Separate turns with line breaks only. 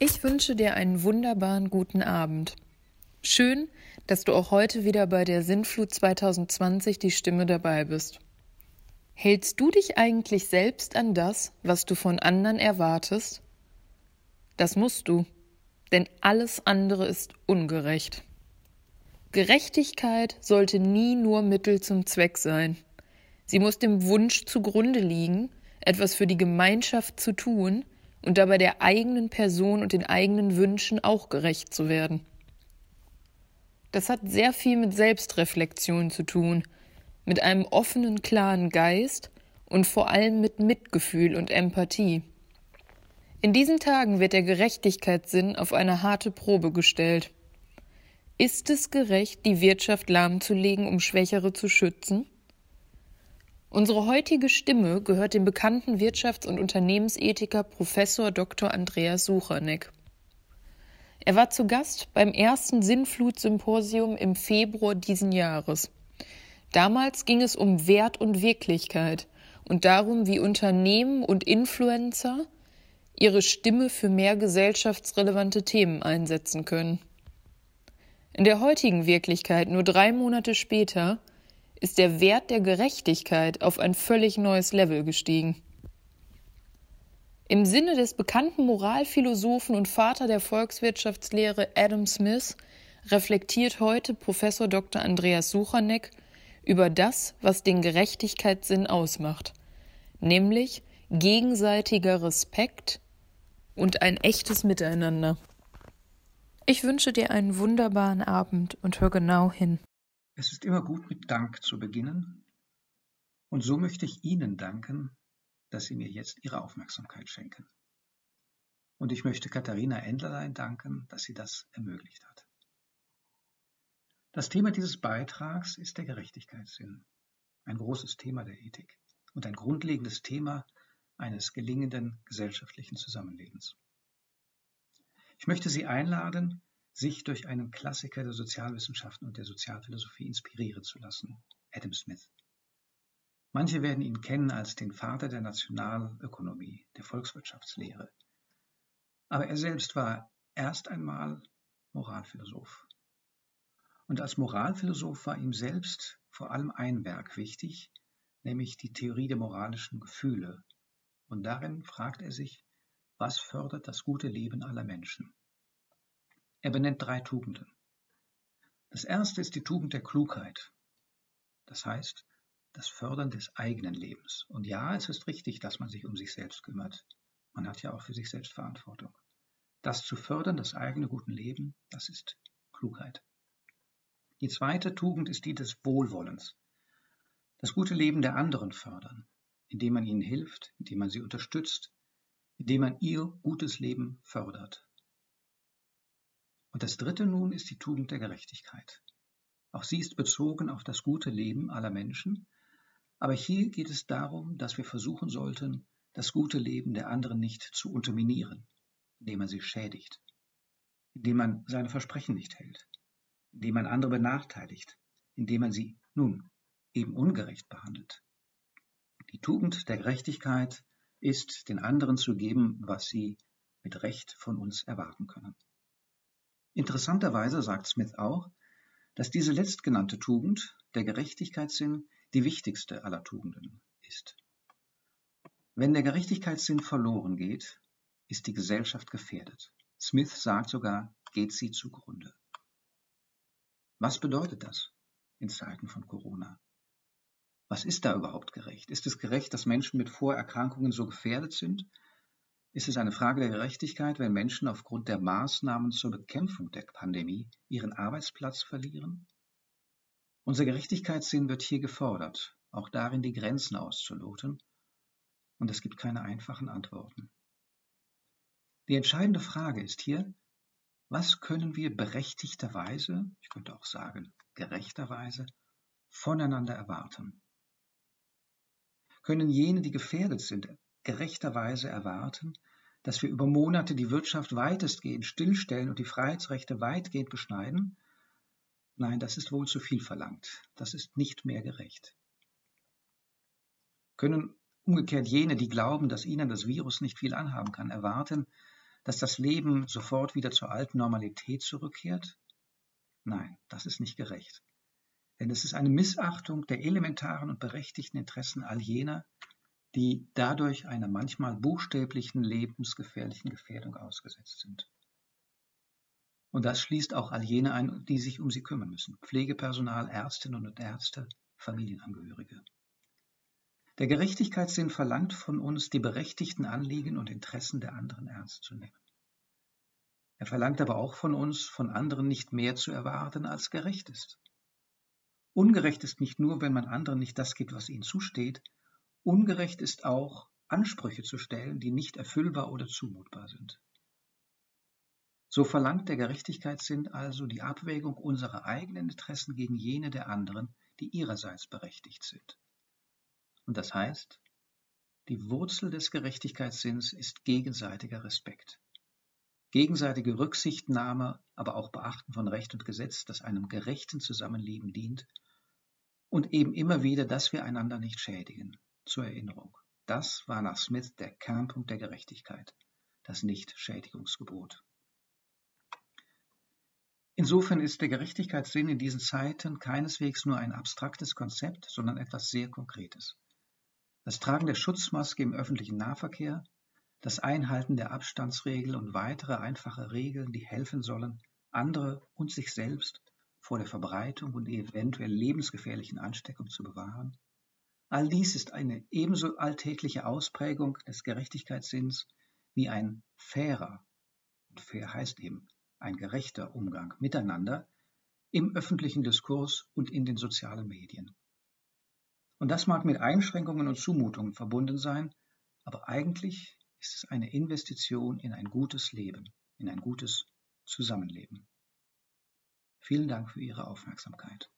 Ich wünsche dir einen wunderbaren guten Abend. Schön, dass du auch heute wieder bei der Sinnflut 2020 die Stimme dabei bist. Hältst du dich eigentlich selbst an das, was du von anderen erwartest? Das musst du, denn alles andere ist ungerecht. Gerechtigkeit sollte nie nur Mittel zum Zweck sein. Sie muss dem Wunsch zugrunde liegen, etwas für die Gemeinschaft zu tun und dabei der eigenen Person und den eigenen Wünschen auch gerecht zu werden. Das hat sehr viel mit Selbstreflexion zu tun, mit einem offenen, klaren Geist und vor allem mit Mitgefühl und Empathie. In diesen Tagen wird der Gerechtigkeitssinn auf eine harte Probe gestellt. Ist es gerecht, die Wirtschaft lahmzulegen, um Schwächere zu schützen? Unsere heutige Stimme gehört dem bekannten Wirtschafts- und Unternehmensethiker Professor Dr. Andreas Suchanek. Er war zu Gast beim ersten Sinnflut-Symposium im Februar diesen Jahres. Damals ging es um Wert und Wirklichkeit und darum, wie Unternehmen und Influencer ihre Stimme für mehr gesellschaftsrelevante Themen einsetzen können. In der heutigen Wirklichkeit, nur drei Monate später, ist der Wert der Gerechtigkeit auf ein völlig neues Level gestiegen. Im Sinne des bekannten Moralphilosophen und Vater der Volkswirtschaftslehre Adam Smith reflektiert heute Professor Dr. Andreas Suchanek über das, was den Gerechtigkeitssinn ausmacht, nämlich gegenseitiger Respekt und ein echtes Miteinander. Ich wünsche dir einen wunderbaren Abend und hör genau hin.
Es ist immer gut, mit Dank zu beginnen, und so möchte ich Ihnen danken, dass Sie mir jetzt Ihre Aufmerksamkeit schenken. Und ich möchte Katharina Endlerlein danken, dass sie das ermöglicht hat. Das Thema dieses Beitrags ist der Gerechtigkeitssinn, ein großes Thema der Ethik und ein grundlegendes Thema eines gelingenden gesellschaftlichen Zusammenlebens. Ich möchte Sie einladen, sich durch einen Klassiker der Sozialwissenschaften und der Sozialphilosophie inspirieren zu lassen, Adam Smith. Manche werden ihn kennen als den Vater der Nationalökonomie, der Volkswirtschaftslehre. Aber er selbst war erst einmal Moralphilosoph. Und als Moralphilosoph war ihm selbst vor allem ein Werk wichtig, nämlich die Theorie der moralischen Gefühle. Und darin fragt er sich, was fördert das gute Leben aller Menschen? Er benennt drei Tugenden. Das erste ist die Tugend der Klugheit. Das heißt, das Fördern des eigenen Lebens. Und ja, es ist richtig, dass man sich um sich selbst kümmert. Man hat ja auch für sich selbst Verantwortung. Das zu fördern, das eigene gute Leben, das ist Klugheit. Die zweite Tugend ist die des Wohlwollens. Das gute Leben der anderen fördern, indem man ihnen hilft, indem man sie unterstützt, indem man ihr gutes Leben fördert. Und das dritte nun ist die Tugend der Gerechtigkeit. Auch sie ist bezogen auf das gute Leben aller Menschen aber hier geht es darum, dass wir versuchen sollten, das gute Leben der anderen nicht zu unterminieren, indem man sie schädigt, indem man seine Versprechen nicht hält, indem man andere benachteiligt, indem man sie nun eben ungerecht behandelt. Die Tugend der Gerechtigkeit ist, den anderen zu geben, was sie mit Recht von uns erwarten können. Interessanterweise sagt Smith auch, dass diese letztgenannte Tugend, der Gerechtigkeitssinn, die wichtigste aller Tugenden ist. Wenn der Gerechtigkeitssinn verloren geht, ist die Gesellschaft gefährdet. Smith sagt sogar, geht sie zugrunde. Was bedeutet das in Zeiten von Corona? Was ist da überhaupt gerecht? Ist es gerecht, dass Menschen mit Vorerkrankungen so gefährdet sind? Ist es eine Frage der Gerechtigkeit, wenn Menschen aufgrund der Maßnahmen zur Bekämpfung der Pandemie ihren Arbeitsplatz verlieren? Unser Gerechtigkeitssinn wird hier gefordert, auch darin die Grenzen auszuloten, und es gibt keine einfachen Antworten. Die entscheidende Frage ist hier, was können wir berechtigterweise, ich könnte auch sagen gerechterweise, voneinander erwarten? Können jene, die gefährdet sind, gerechterweise erwarten, dass wir über Monate die Wirtschaft weitestgehend stillstellen und die Freiheitsrechte weitgehend beschneiden, Nein, das ist wohl zu viel verlangt. Das ist nicht mehr gerecht. Können umgekehrt jene, die glauben, dass ihnen das Virus nicht viel anhaben kann, erwarten, dass das Leben sofort wieder zur alten Normalität zurückkehrt? Nein, das ist nicht gerecht. Denn es ist eine Missachtung der elementaren und berechtigten Interessen all jener, die dadurch einer manchmal buchstäblichen lebensgefährlichen Gefährdung ausgesetzt sind. Und das schließt auch all jene ein, die sich um sie kümmern müssen. Pflegepersonal, Ärztinnen und Ärzte, Familienangehörige. Der Gerechtigkeitssinn verlangt von uns, die berechtigten Anliegen und Interessen der anderen ernst zu nehmen. Er verlangt aber auch von uns, von anderen nicht mehr zu erwarten, als gerecht ist. Ungerecht ist nicht nur, wenn man anderen nicht das gibt, was ihnen zusteht, ungerecht ist auch, Ansprüche zu stellen, die nicht erfüllbar oder zumutbar sind. So verlangt der Gerechtigkeitssinn also die Abwägung unserer eigenen Interessen gegen jene der anderen, die ihrerseits berechtigt sind. Und das heißt, die Wurzel des Gerechtigkeitssinns ist gegenseitiger Respekt. Gegenseitige Rücksichtnahme, aber auch Beachten von Recht und Gesetz, das einem gerechten Zusammenleben dient und eben immer wieder, dass wir einander nicht schädigen. Zur Erinnerung. Das war nach Smith der Kernpunkt der Gerechtigkeit, das Nicht-Schädigungsgebot. Insofern ist der Gerechtigkeitssinn in diesen Zeiten keineswegs nur ein abstraktes Konzept, sondern etwas sehr Konkretes. Das Tragen der Schutzmaske im öffentlichen Nahverkehr, das Einhalten der Abstandsregel und weitere einfache Regeln, die helfen sollen, andere und sich selbst vor der Verbreitung und eventuell lebensgefährlichen Ansteckung zu bewahren. All dies ist eine ebenso alltägliche Ausprägung des Gerechtigkeitssinns wie ein fairer, und fair heißt eben ein gerechter Umgang miteinander im öffentlichen Diskurs und in den sozialen Medien. Und das mag mit Einschränkungen und Zumutungen verbunden sein, aber eigentlich ist es eine Investition in ein gutes Leben, in ein gutes Zusammenleben. Vielen Dank für Ihre Aufmerksamkeit.